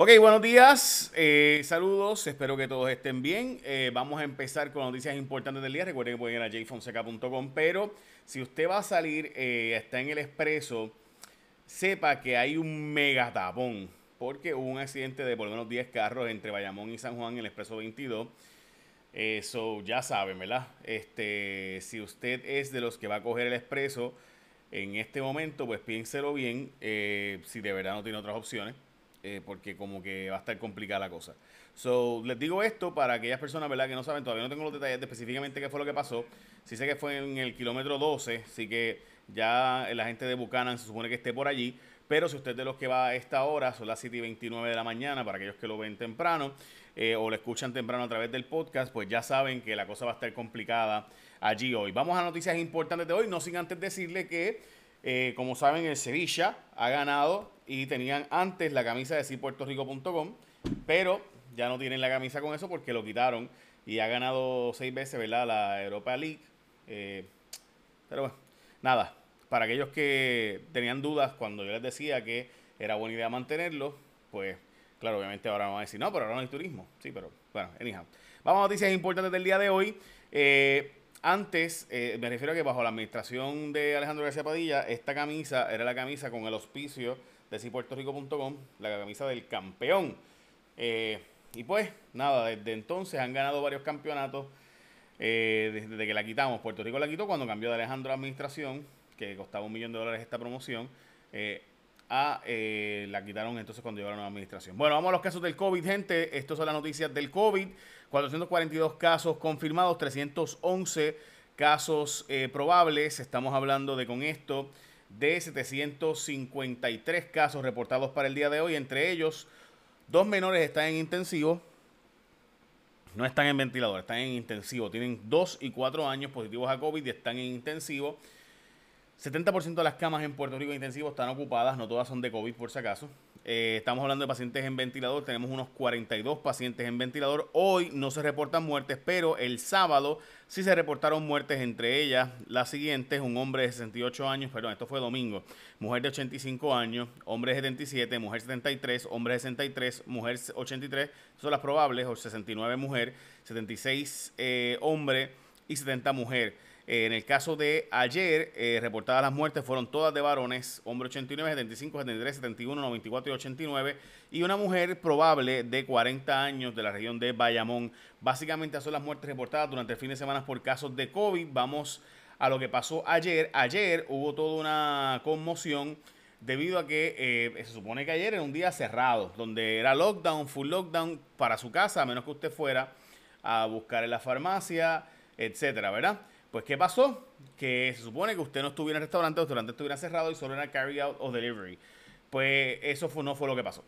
Ok, buenos días, eh, saludos, espero que todos estén bien. Eh, vamos a empezar con noticias importantes del día. Recuerden que pueden ir a jfonseca.com, pero si usted va a salir, eh, está en el expreso, sepa que hay un mega tapón, porque hubo un accidente de por lo menos 10 carros entre Bayamón y San Juan en el expreso 22. Eso ya saben, ¿verdad? Este, si usted es de los que va a coger el expreso en este momento, pues piénselo bien, si de verdad no tiene otras opciones eh, porque como que va a estar complicada la cosa. So, les digo esto para aquellas personas, ¿verdad? Que no saben, todavía no tengo los detalles de específicamente qué fue lo que pasó. Sí sé que fue en el kilómetro 12, así que ya la gente de Buchanan se supone que esté por allí. Pero si usted de los que va a esta hora, son las 7 y 29 de la mañana, para aquellos que lo ven temprano eh, o lo escuchan temprano a través del podcast, pues ya saben que la cosa va a estar complicada allí hoy. Vamos a noticias importantes de hoy, no sin antes decirle que, eh, como saben, el Sevilla ha ganado y tenían antes la camisa de sipuertorico.com, pero ya no tienen la camisa con eso porque lo quitaron y ha ganado seis veces, ¿verdad? La Europa League. Eh, pero bueno, nada, para aquellos que tenían dudas cuando yo les decía que era buena idea mantenerlo, pues claro, obviamente ahora van a decir, no, pero ahora no hay turismo. Sí, pero bueno, anyhow. Vamos a noticias importantes del día de hoy. Eh, antes, eh, me refiero a que bajo la administración de Alejandro García Padilla, esta camisa era la camisa con el auspicio de cipuertorico.com, la camisa del campeón. Eh, y pues, nada, desde entonces han ganado varios campeonatos. Eh, desde que la quitamos, Puerto Rico la quitó cuando cambió de Alejandro la administración, que costaba un millón de dólares esta promoción. Eh, a, la quitaron entonces cuando llegó la nueva administración. Bueno, vamos a los casos del COVID, gente. Estas son las noticias del COVID. 442 casos confirmados, 311 casos probables. Estamos hablando de con esto de 753 casos reportados para el día de hoy. Entre ellos, dos menores están en intensivo. No están en ventilador, están en intensivo. Tienen 2 y 4 años positivos a COVID y están en intensivo. 70% de las camas en Puerto Rico intensivo están ocupadas, no todas son de COVID por si acaso. Eh, estamos hablando de pacientes en ventilador, tenemos unos 42 pacientes en ventilador. Hoy no se reportan muertes, pero el sábado sí se reportaron muertes, entre ellas las siguientes, un hombre de 68 años, perdón, esto fue domingo, mujer de 85 años, hombre de 77, mujer 73, hombre de 63, mujer 83, son las probables, o 69 mujer, 76 eh, hombre y 70 mujer. En el caso de ayer, eh, reportadas las muertes fueron todas de varones, hombre 89, 75, 73, 71, 94 y 89, y una mujer probable de 40 años de la región de Bayamón. Básicamente, son las muertes reportadas durante el fin de semana por casos de COVID. Vamos a lo que pasó ayer. Ayer hubo toda una conmoción debido a que eh, se supone que ayer era un día cerrado, donde era lockdown, full lockdown para su casa, a menos que usted fuera a buscar en la farmacia, etcétera, ¿verdad? Pues, ¿qué pasó? Que se supone que usted no estuviera en el restaurante, el restaurante estuviera cerrado y solo era carry out o delivery. Pues eso no fue lo que pasó.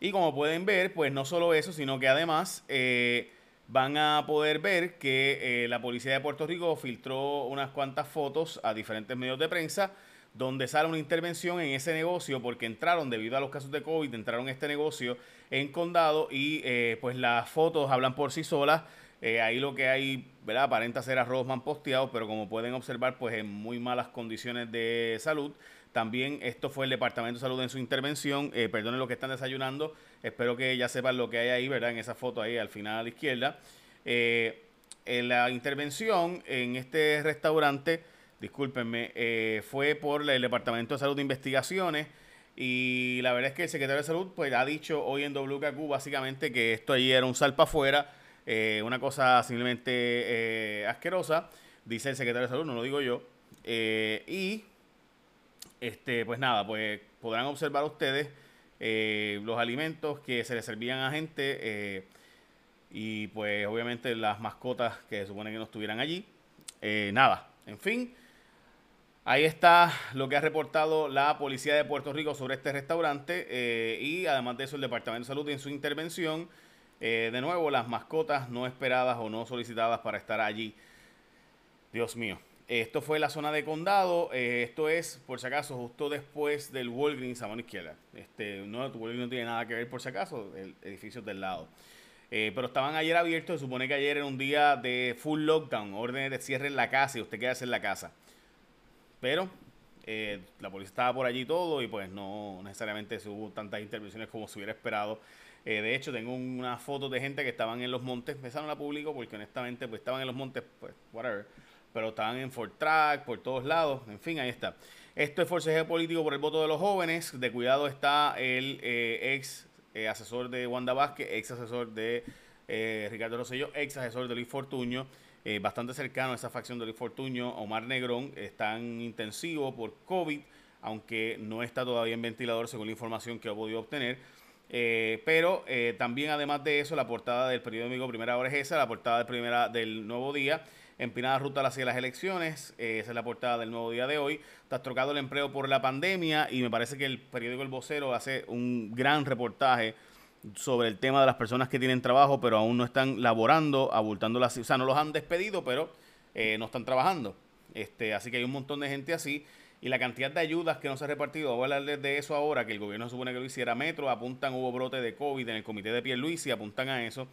Y como pueden ver, pues no solo eso, sino que además eh, van a poder ver que eh, la policía de Puerto Rico filtró unas cuantas fotos a diferentes medios de prensa donde sale una intervención en ese negocio porque entraron, debido a los casos de COVID, entraron este negocio en condado y eh, pues las fotos hablan por sí solas. Eh, ahí lo que hay, ¿verdad? Aparenta ser arroz man posteado, pero como pueden observar, pues en muy malas condiciones de salud. También esto fue el Departamento de Salud en su intervención. Eh, perdonen lo que están desayunando. Espero que ya sepan lo que hay ahí, ¿verdad? En esa foto ahí al final a la izquierda. en la intervención en este restaurante discúlpenme, eh, fue por el Departamento de Salud de Investigaciones. Y la verdad es que el secretario de Salud pues, ha dicho hoy en WKQ básicamente que esto ahí era un salpa afuera, eh, una cosa simplemente eh, asquerosa, dice el secretario de Salud, no lo digo yo. y este, pues nada, pues podrán observar ustedes los alimentos que se les servían a gente y pues obviamente las mascotas que se supone que no estuvieran allí. nada, en fin. Ahí está lo que ha reportado la policía de Puerto Rico sobre este restaurante eh, y además de eso el Departamento de Salud en su intervención. Eh, de nuevo, las mascotas no esperadas o no solicitadas para estar allí. Dios mío. Esto fue la zona de condado. Eh, esto es, por si acaso, justo después del Walgreens a mano izquierda. Este, no, Walgreens no tiene nada que ver, por si acaso, el edificio del lado. pero estaban ayer abiertos, se supone que ayer era un día de full lockdown, órdenes de cierre en la casa y usted queda en la casa. Pero la policía estaba por allí todo y pues no necesariamente hubo tantas intervenciones como se hubiera esperado. de hecho, tengo una foto de gente que estaban en los montes, esa no la publico porque honestamente pues estaban en los montes, pues whatever pero estaban en Fort Track, por todos lados, en fin, ahí está. Esto es forceje político por el voto de los jóvenes. De cuidado está el eh, ex eh, asesor de Wanda Vázquez, ex asesor de eh, Ricardo Rosselló, ex asesor de Luis Fortuño, bastante cercano a esa facción de Luis Fortuño, Omar Negrón, están intensivo por COVID, aunque no está todavía en ventilador según la información que he podido obtener. pero también además de eso, la portada del periódico Primera Hora es esa, la portada de primera del Nuevo Día empinada ruta hacia las elecciones. Eh, esa es la portada del nuevo día de hoy. Está trocado el empleo por la pandemia y me parece que el periódico El Vocero hace un gran reportaje sobre el tema de las personas que tienen trabajo pero aún no están laborando, abultando las... O sea, no los han despedido, pero eh, no están trabajando. Este, así que hay un montón de gente así. Y la cantidad de ayudas que no se ha repartido, voy a hablarles de eso ahora, que el gobierno supone que lo hiciera. Metro apuntan, hubo brote de COVID en el comité de y apuntan a eso.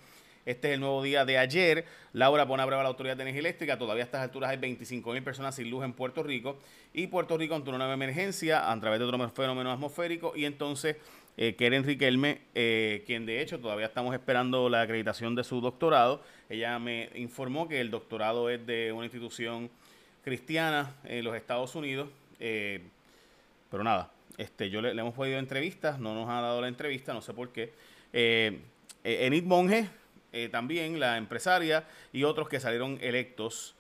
Este es el nuevo día de ayer. Laura pone a prueba la Autoridad de Energía Eléctrica. Todavía a estas alturas hay 25 mil personas sin luz en Puerto Rico. Y Puerto Rico ante una nueva emergencia a través de otro fenómeno atmosférico. Y entonces, eh, Keren Riquelme, eh, quien de hecho todavía estamos esperando la acreditación de su doctorado. Ella me informó que el doctorado es de una institución cristiana en los Estados Unidos. Eh, pero nada, este, yo le, hemos pedido entrevistas, no nos ha dado la entrevista, no sé por qué. Eh, Enid Monge, eh, también la empresaria y otros que salieron electos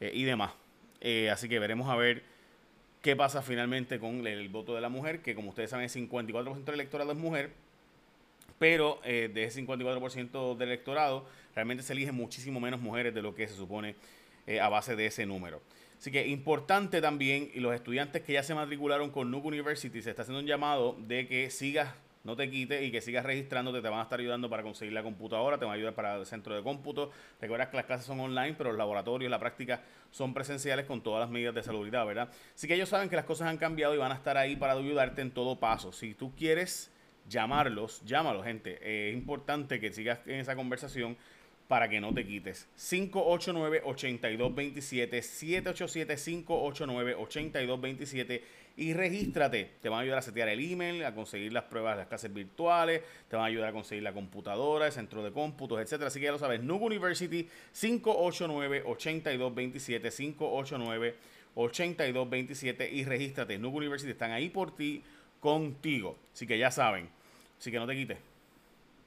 eh, y demás. Eh, así que veremos a ver qué pasa finalmente con el, voto de la mujer, que como ustedes saben, el 54% del electorado es mujer, pero de ese 54% del electorado realmente se eligen muchísimo menos mujeres de lo que se supone a base de ese número. Así que importante también, y los estudiantes que ya se matricularon con Nuke University, se está haciendo un llamado de que sigas no te quites y que sigas registrándote, te van a estar ayudando para conseguir la computadora, te van a ayudar para el centro de cómputo. Recuerda que las clases son online, pero los laboratorios, la práctica son presenciales con todas las medidas de salubridad, ¿verdad? Así que ellos saben que las cosas han cambiado y van a estar ahí para ayudarte en todo paso. Si tú quieres llamarlos, llámalos, gente. es importante que sigas en esa conversación para que no te quites. 589-8227, 787-589-8227 y regístrate. Te van a ayudar a setear el email, a conseguir las pruebas de las clases virtuales, te van a ayudar a conseguir la computadora, el centro de cómputos, etcétera. Así que ya lo sabes, Nuke University 589-8227, 589-8227 y regístrate. Nuke University están ahí por ti, contigo. Así que ya saben. Así que no te quites.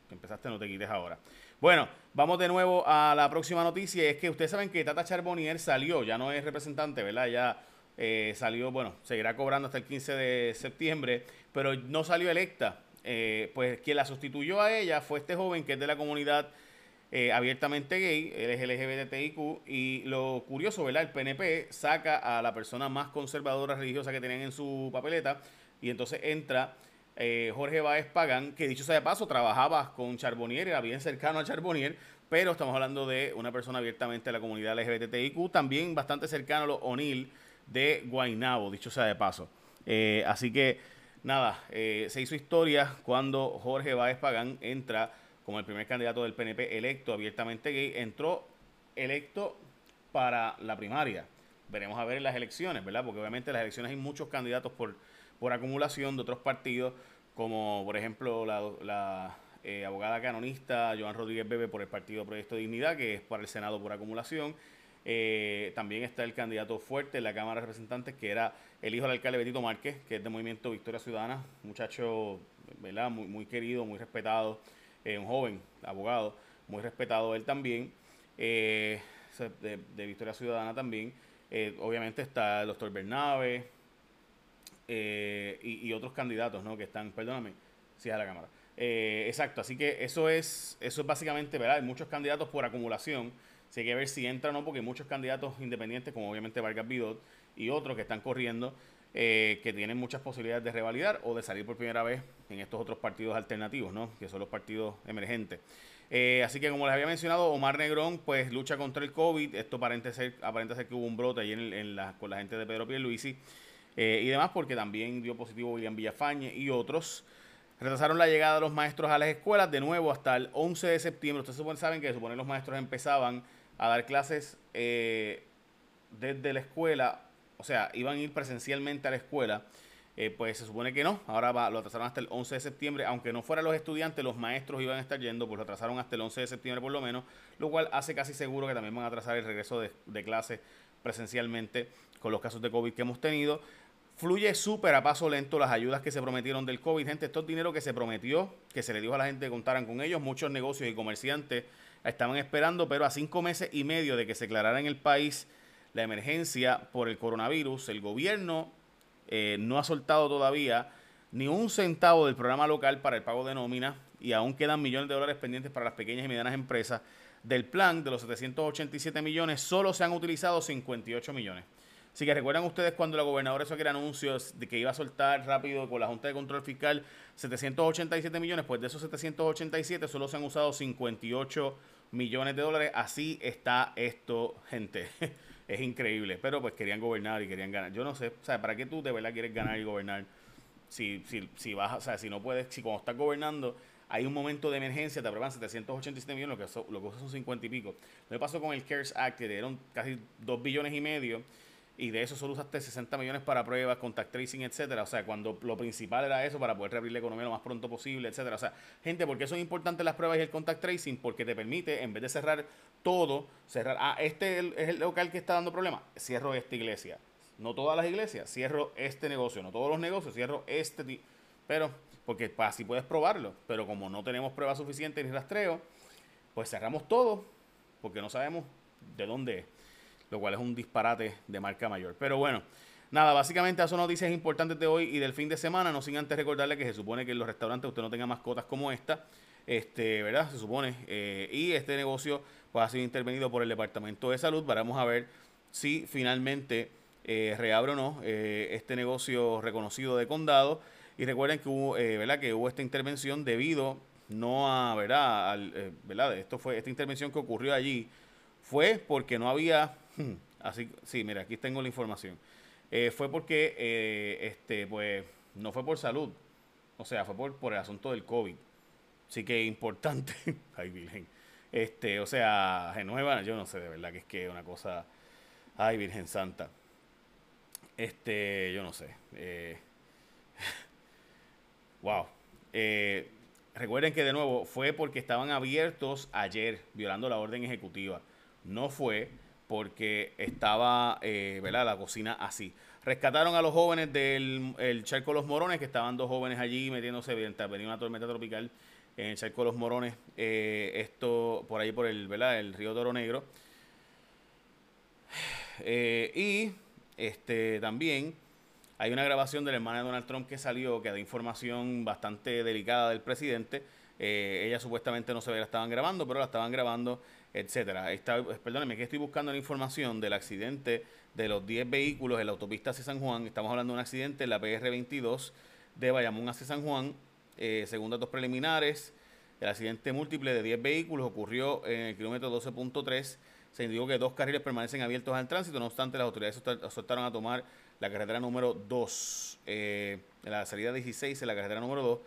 empezaste, no te quites ahora. Bueno, vamos de nuevo a la próxima noticia. Es que ustedes saben que Tata Charbonnier salió, ya no es representante, ¿verdad? Ya eh, salió, bueno, seguirá cobrando hasta el 15 de septiembre, pero no salió electa. Eh, pues quien la sustituyó a ella fue este joven que es de la comunidad eh, abiertamente gay, él es LGBTIQ, y lo curioso, ¿verdad? El PNP saca a la persona más conservadora religiosa que tenían en su papeleta, y entonces entra Jorge Báez Pagán, que dicho sea de paso, trabajaba con Charbonnier, era bien cercano a Charbonnier, pero estamos hablando de una persona abiertamente de la comunidad LGBTIQ, también bastante cercano a los O'Neill, de Guainabo, dicho sea de paso. Eh, así que, nada, eh, se hizo historia cuando Jorge Báez Pagán entra como el primer candidato del PNP electo abiertamente gay, entró electo para la primaria. Veremos a ver en las elecciones, ¿verdad? Porque obviamente en las elecciones hay muchos candidatos por, por acumulación de otros partidos, como por ejemplo la, eh, abogada canonista Joan Rodríguez Bebe por el Partido Proyecto de Dignidad, que es para el Senado por acumulación. Eh, también está el candidato fuerte en la Cámara de Representantes, que era el hijo del alcalde Betito Márquez, que es de Movimiento Victoria Ciudadana, muchacho ¿verdad? Muy, muy querido, muy respetado, eh, un joven abogado, muy respetado él también, eh, de, Victoria Ciudadana también. obviamente está el doctor Bernabe y, otros candidatos ¿no? que están, perdóname, si es a la Cámara. exacto, así que eso es, eso es básicamente, ¿verdad? Hay muchos candidatos por acumulación Así hay que ver si entra o no, porque hay muchos candidatos independientes, como obviamente Vargas Bidot y otros que están corriendo, eh, que tienen muchas posibilidades de revalidar o de salir por primera vez en estos otros partidos alternativos, ¿no? que son los partidos emergentes. Eh, así que como les había mencionado, Omar Negrón pues lucha contra el COVID. Esto aparenta ser, aparenta ser que hubo un brote ahí en, la, con la gente de Pedro Pierluisi eh, y demás, porque también dio positivo William Villafañe y otros. Retrasaron la llegada de los maestros a las escuelas de nuevo hasta el 11 de septiembre. Ustedes saben que supone los maestros empezaban a dar clases eh, desde la escuela, o sea, iban a ir presencialmente a la escuela. Eh, pues se supone que no, ahora va, lo atrasaron hasta el 11 de septiembre, aunque no fueran los estudiantes, los maestros iban a estar yendo, pues lo atrasaron hasta el 11 de septiembre por lo menos, lo cual hace casi seguro que también van a atrasar el regreso de, de clases presencialmente con los casos de COVID que hemos tenido. Fluye súper a paso lento las ayudas que se prometieron del COVID. Gente, esto es dinero que se prometió, que se le dijo a la gente que contaran con ellos. Muchos negocios y comerciantes estaban esperando, pero a cinco meses y medio de que se declarara en el país la emergencia por el coronavirus, el gobierno eh, no ha soltado todavía ni un centavo del programa local para el pago de nómina y aún quedan millones de dólares pendientes para las pequeñas y medianas empresas. Del plan de los 787 millones, solo se han utilizado 58 millones. Así que recuerdan ustedes cuando la gobernadora hizo aquel anuncios de que iba a soltar rápido con la Junta de Control Fiscal 787 millones, pues de esos 787 solo se han usado 58 millones de dólares. Así está esto, gente. es increíble. Pero pues querían gobernar y querían ganar. Yo no sé, o sea, ¿para qué tú de verdad quieres ganar y gobernar? Si, si, si vas, o sea, si no puedes, si cuando estás gobernando hay un momento de emergencia, te aprueban 787 millones, lo que, lo que son 50 y pico. Lo que pasó con el CARES Act, que dieron casi 2 billones y medio y de eso solo usaste 60 millones para pruebas, contact tracing, etcétera. O sea, cuando lo principal era eso para poder reabrir la economía lo más pronto posible, etcétera. O sea, gente, ¿por qué son importantes las pruebas y el contact tracing? Porque te permite, en vez de cerrar todo, cerrar, ah, este es el, local que está dando problemas, cierro esta iglesia. No todas las iglesias, cierro este negocio, no todos los negocios, cierro este. Pero, porque así puedes probarlo. Pero como no tenemos pruebas suficientes ni rastreo, pues cerramos todo, porque no sabemos de dónde es lo cual es un disparate de marca mayor. Pero bueno, nada, básicamente esas son noticias importantes de hoy y del fin de semana, no sin antes recordarle que se supone que en los restaurantes usted no tenga mascotas como esta, este, ¿verdad? Se supone, eh, y este negocio pues, ha sido intervenido por el Departamento de Salud, vamos a ver si finalmente eh, reabre o no eh, este negocio reconocido de condado. Y recuerden que hubo, ¿verdad? que hubo esta intervención debido no a, ¿verdad? Al, ¿verdad? Esto fue, esta intervención que ocurrió allí fue porque no había Hmm. Así, sí, mira, aquí tengo la información. Eh, fue porque, eh, este, pues, no fue por salud. O sea, fue por, por el asunto del COVID. Así que importante. Ay, Virgen. Este, o sea, Genueva, yo no sé de verdad que es que una cosa. Ay, Virgen Santa. Este, yo no sé. Eh, wow. recuerden que de nuevo fue porque estaban abiertos ayer, violando la orden ejecutiva. No fue porque estaba, eh, ¿verdad? La cocina así. Rescataron a los jóvenes del el Charco Los Morones, que estaban dos jóvenes allí metiéndose, venía una tormenta tropical en el Charco Los Morones, eh, esto por ahí por el, ¿verdad? El río Toro Negro. Eh, y este también hay una grabación de la hermana de Donald Trump que salió, que da información bastante delicada del presidente. Ella supuestamente no se la estaban grabando, pero la estaban grabando etcétera. Está, perdónenme que estoy buscando la información del accidente de los 10 vehículos en la autopista hacia San Juan. Estamos hablando de un accidente en la PR22 de Bayamón hacia San Juan. Eh, según datos preliminares, el accidente múltiple de 10 vehículos ocurrió en el kilómetro 12.3. Se indicó que dos carriles permanecen abiertos al tránsito, no obstante las autoridades soltaron a tomar la carretera número 2, eh, la salida 16 en la carretera número 2,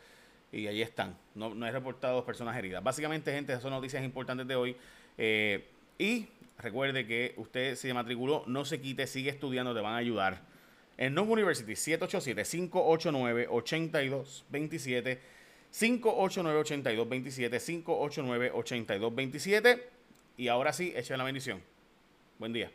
y allí están. No, no hay reportados personas heridas. Básicamente, gente, esas son noticias importantes de hoy. Eh, y recuerde que usted se matriculó, no se quite, sigue estudiando, te van a ayudar. En Non University, 787-589-8227. 589-8227. 589-8227. Y ahora sí, echen la bendición. Buen día.